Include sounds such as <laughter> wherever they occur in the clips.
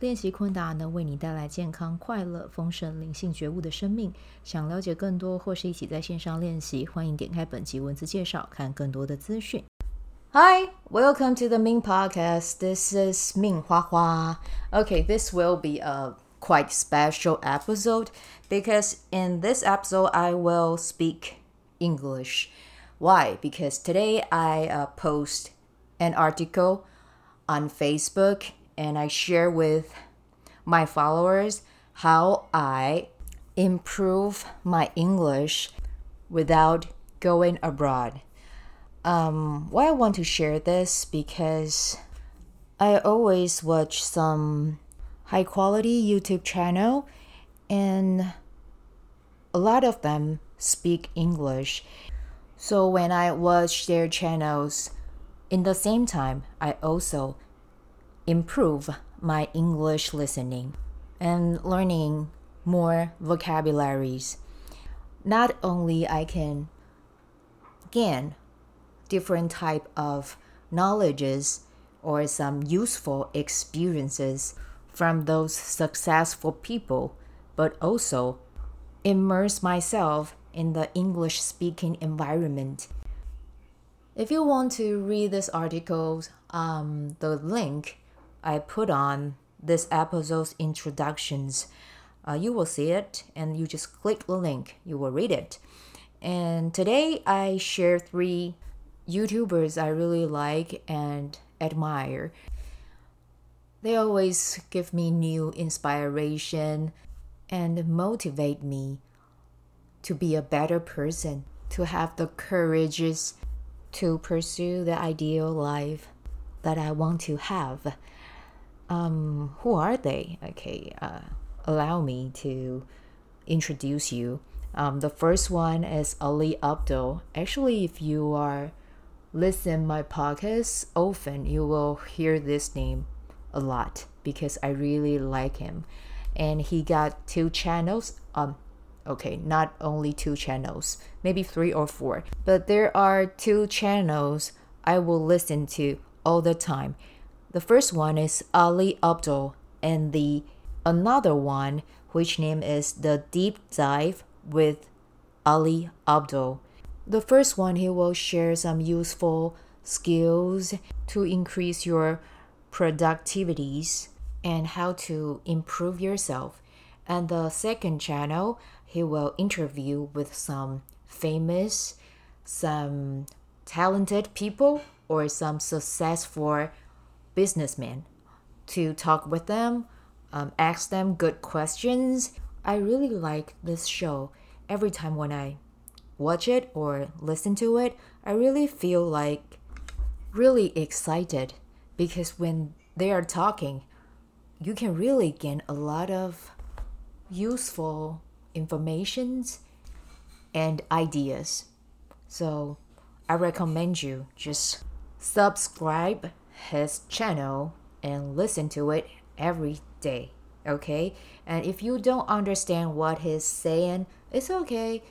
练习昆达能为你带来健康、快乐、丰盛、灵性觉悟的生命。想了解更多，或是一起在线上练习，欢迎点开本集文字介绍，看更多的资讯。Hi, welcome to the Min Podcast. This is Min Hua Hua. Okay, this will be a quite special episode because in this episode I will speak English. Why? Because today I uh, post an article on Facebook and I share with my followers how I improve my English without going abroad. Um, why I want to share this because I always watch some high quality YouTube channel and a lot of them speak English. So when I watch their channels in the same time, I also improve my English listening and learning more vocabularies. Not only I can gain different type of knowledges or some useful experiences from those successful people, but also immerse myself in the English speaking environment. If you want to read this article, um, the link I put on this episode's introductions. Uh, you will see it and you just click the link, you will read it. And today I share three YouTubers I really like and admire. They always give me new inspiration and motivate me to be a better person, to have the courage to pursue the ideal life that I want to have um, who are they? Okay, uh, allow me to introduce you. Um, the first one is Ali Abdaal. Actually, if you are listen my podcast often, you will hear this name a lot because I really like him. And he got two channels. Um, okay, not only two channels, maybe three or four, but there are two channels I will listen to all the time. The first one is Ali Abdaal, and the another one, which name is the Deep Dive with Ali Abdaal. The first one, he will share some useful skills to increase your productivities and how to improve yourself. And the second channel, he will interview with some famous, some talented people or some successful businessmen to talk with them, um, ask them good questions. I really like this show. Every time when I watch it or listen to it, I really feel like really excited because when they are talking, you can really gain a lot of useful informations and ideas. So I recommend you just subscribe his channel and listen to it every day. Okay? And if you don't understand what he's saying, it's okay.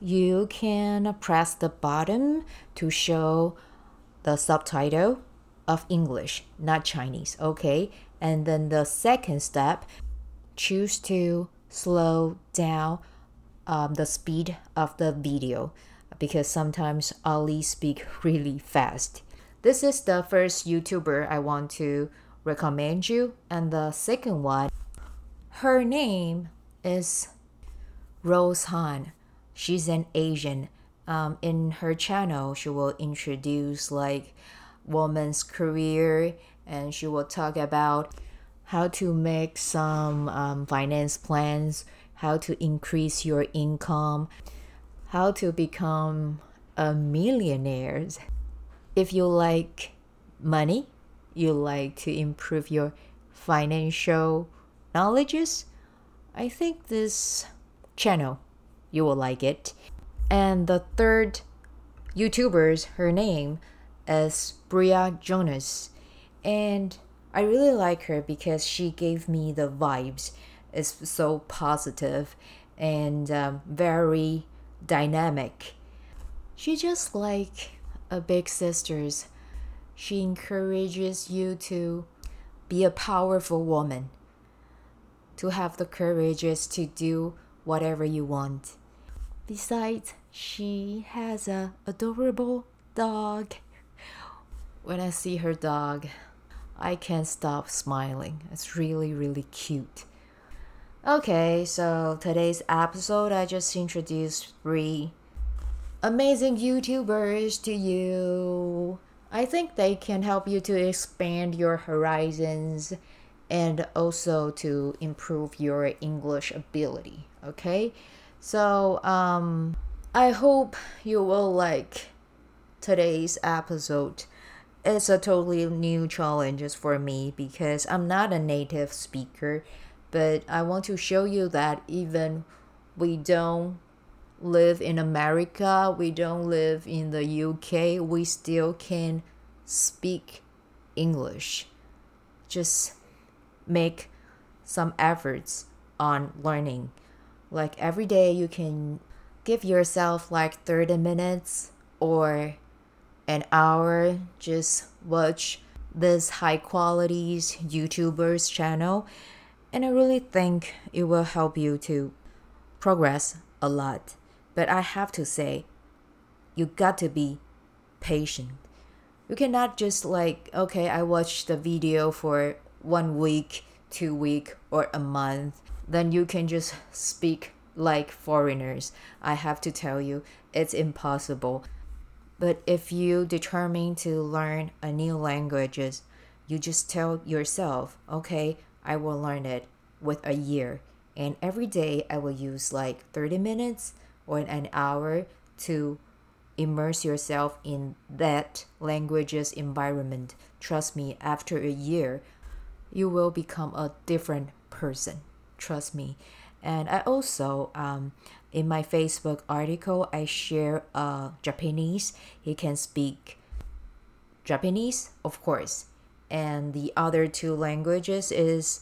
You can press the button to show the subtitle of English, not Chinese, okay? And then the second step, choose to slow down um, the speed of the video because sometimes Ali speak <laughs> really fast. This is the first YouTuber I want to recommend you. And the second one, her name is Rose Han. She's an Asian. Um, in her channel, she will introduce like woman's career and she will talk about how to make some um, finance plans, how to increase your income, how to become a millionaire if you like money, you like to improve your financial knowledges, I think this channel you will like it. And the third YouTuber, her name is Bria Jonas. And I really like her because she gave me the vibes. It's so positive and um, very dynamic. She just like a big sisters. She encourages you to be a powerful woman, to have the courage to do whatever you want. Besides, she has a adorable dog. When I see her dog, I can't stop smiling. It's really, really cute. Okay, so today's episode, I just introduced three amazing YouTubers to you. I think they can help you to expand your horizons and also to improve your English ability. Okay, so um, I hope you will like today's episode. It's a totally new challenge for me because I'm not a native speaker but I want to show you that even we don't live in America, we don't live in the UK, we still can speak English. Just make some efforts on learning. Like every day, you can give yourself like 30 minutes or an hour, just watch this high qualities YouTubers channel and I really think it will help you to progress a lot. But I have to say, you got to be patient. You cannot just like, okay, I watched the video for one week, two week, or a month. Then you can just speak like foreigners. I have to tell you, it's impossible. But if you determine to learn a new languages, you just tell yourself, okay, I will learn it with a year. And every day I will use like 30 minutes or an hour to immerse yourself in that language's environment. Trust me, after a year, you will become a different person. Trust me. And I also, um, in my Facebook article, I share uh, Japanese. He can speak Japanese, of course. And the other two languages is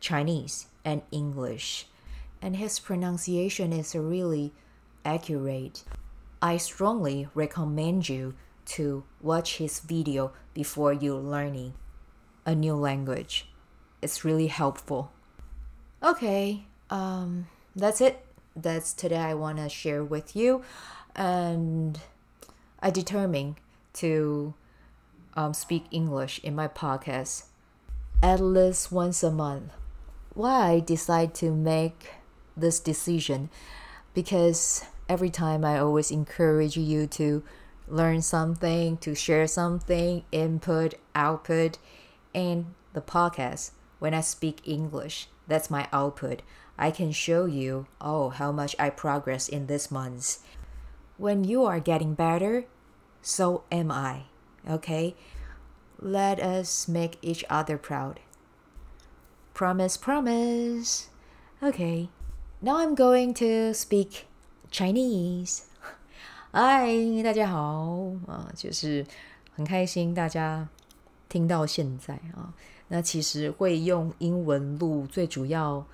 Chinese and English. And his pronunciation is really accurate. I strongly recommend you to watch his video before you learning a new language. It's really helpful. Okay, um, that's it. That's today I want to share with you. And I determined to um, speak English in my podcast at least once a month why I decide to make this decision because every time I always encourage you to learn something, to share something, input, output, and the podcast. When I speak English, that's my output. I can show you, oh, how much I progress in this month. When you are getting better, so am I. Okay? Let us make each other proud. Promise, promise. Okay. Now I'm going to speak Chinese. 嗨，大家好啊，就是很开心大家听到现在啊。那其实会用英文录，最主要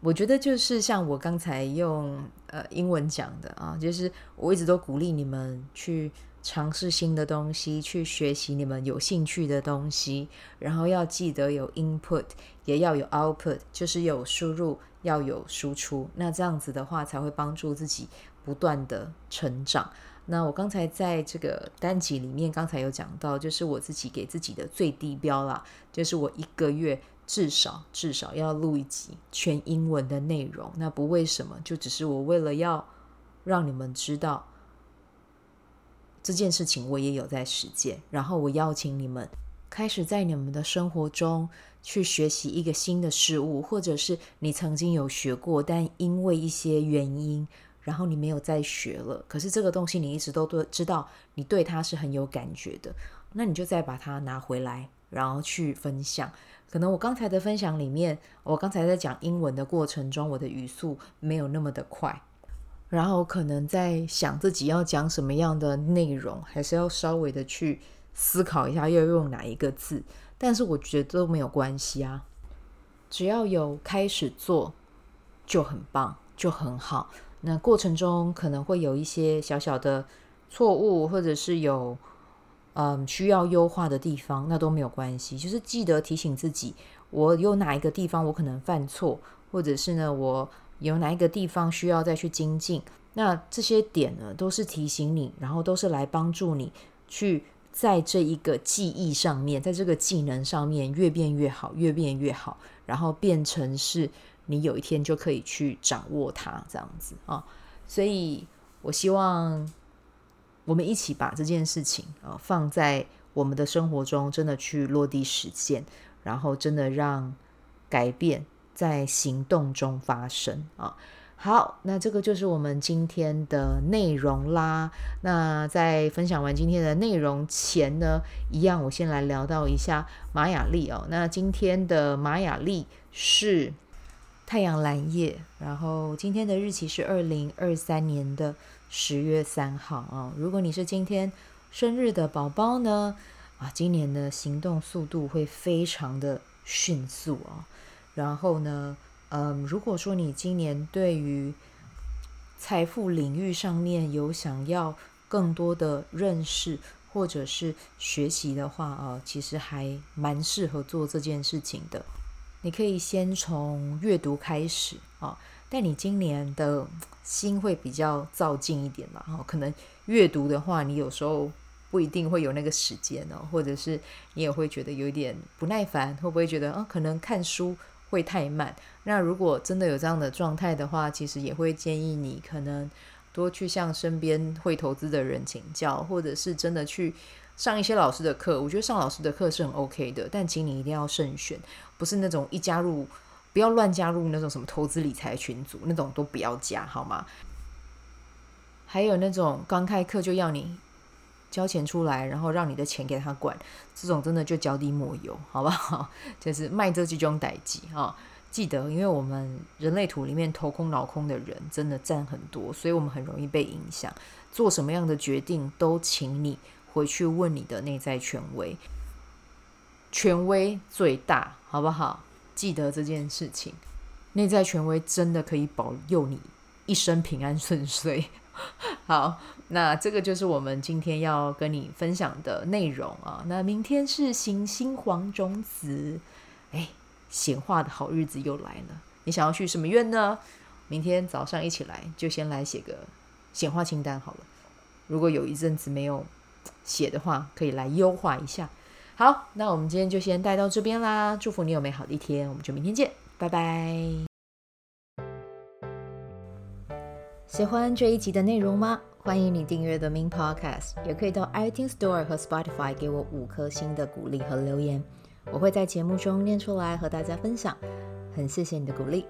我觉得就是像我刚才用呃英文讲的啊，就是我一直都鼓励你们去。尝试新的东西，去学习你们有兴趣的东西，然后要记得有 input，也要有 output，就是有输入，要有输出。那这样子的话，才会帮助自己不断的成长。那我刚才在这个单集里面，刚才有讲到，就是我自己给自己的最低标啦，就是我一个月至少至少要录一集全英文的内容。那不为什么，就只是我为了要让你们知道。这件事情我也有在实践，然后我邀请你们开始在你们的生活中去学习一个新的事物，或者是你曾经有学过，但因为一些原因，然后你没有再学了。可是这个东西你一直都对知道，你对它是很有感觉的，那你就再把它拿回来，然后去分享。可能我刚才的分享里面，我刚才在讲英文的过程中，我的语速没有那么的快。然后可能在想自己要讲什么样的内容，还是要稍微的去思考一下要用哪一个字。但是我觉得都没有关系啊，只要有开始做就很棒，就很好。那过程中可能会有一些小小的错误，或者是有嗯需要优化的地方，那都没有关系。就是记得提醒自己，我有哪一个地方我可能犯错，或者是呢我。有哪一个地方需要再去精进？那这些点呢，都是提醒你，然后都是来帮助你去在这一个记忆上面，在这个技能上面越变越好，越变越好，然后变成是你有一天就可以去掌握它这样子啊。所以我希望我们一起把这件事情啊放在我们的生活中，真的去落地实践，然后真的让改变。在行动中发生啊！好，那这个就是我们今天的内容啦。那在分享完今天的内容前呢，一样我先来聊到一下玛雅历哦。那今天的玛雅历是太阳蓝夜，然后今天的日期是二零二三年的十月三号啊。如果你是今天生日的宝宝呢，啊，今年的行动速度会非常的迅速啊。然后呢，嗯，如果说你今年对于财富领域上面有想要更多的认识或者是学习的话啊，其实还蛮适合做这件事情的。你可以先从阅读开始啊，但你今年的心会比较躁进一点嘛，哈，可能阅读的话，你有时候不一定会有那个时间哦，或者是你也会觉得有一点不耐烦，会不会觉得啊，可能看书。会太慢。那如果真的有这样的状态的话，其实也会建议你可能多去向身边会投资的人请教，或者是真的去上一些老师的课。我觉得上老师的课是很 OK 的，但请你一定要慎选，不是那种一加入不要乱加入那种什么投资理财群组，那种都不要加，好吗？还有那种刚开课就要你。交钱出来，然后让你的钱给他管，这种真的就脚底抹油，好不好？<laughs> 就是卖这几种代际啊！记得，因为我们人类图里面头空脑空的人真的占很多，所以我们很容易被影响。做什么样的决定，都请你回去问你的内在权威，权威最大，好不好？记得这件事情，内在权威真的可以保佑你一生平安顺遂。<laughs> 好，那这个就是我们今天要跟你分享的内容啊。那明天是行星黄种子，哎，显化的好日子又来了。你想要许什么愿呢？明天早上一起来，就先来写个显化清单好了。如果有一阵子没有写的话，可以来优化一下。好，那我们今天就先带到这边啦。祝福你有美好的一天，我们就明天见，拜拜。喜欢这一集的内容吗？欢迎你订阅 The Main Podcast，也可以到 iTunes Store 和 Spotify 给我五颗星的鼓励和留言，我会在节目中念出来和大家分享。很谢谢你的鼓励，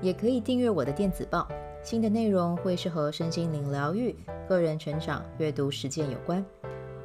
也可以订阅我的电子报，新的内容会是和身心灵疗愈、个人成长、阅读实践有关。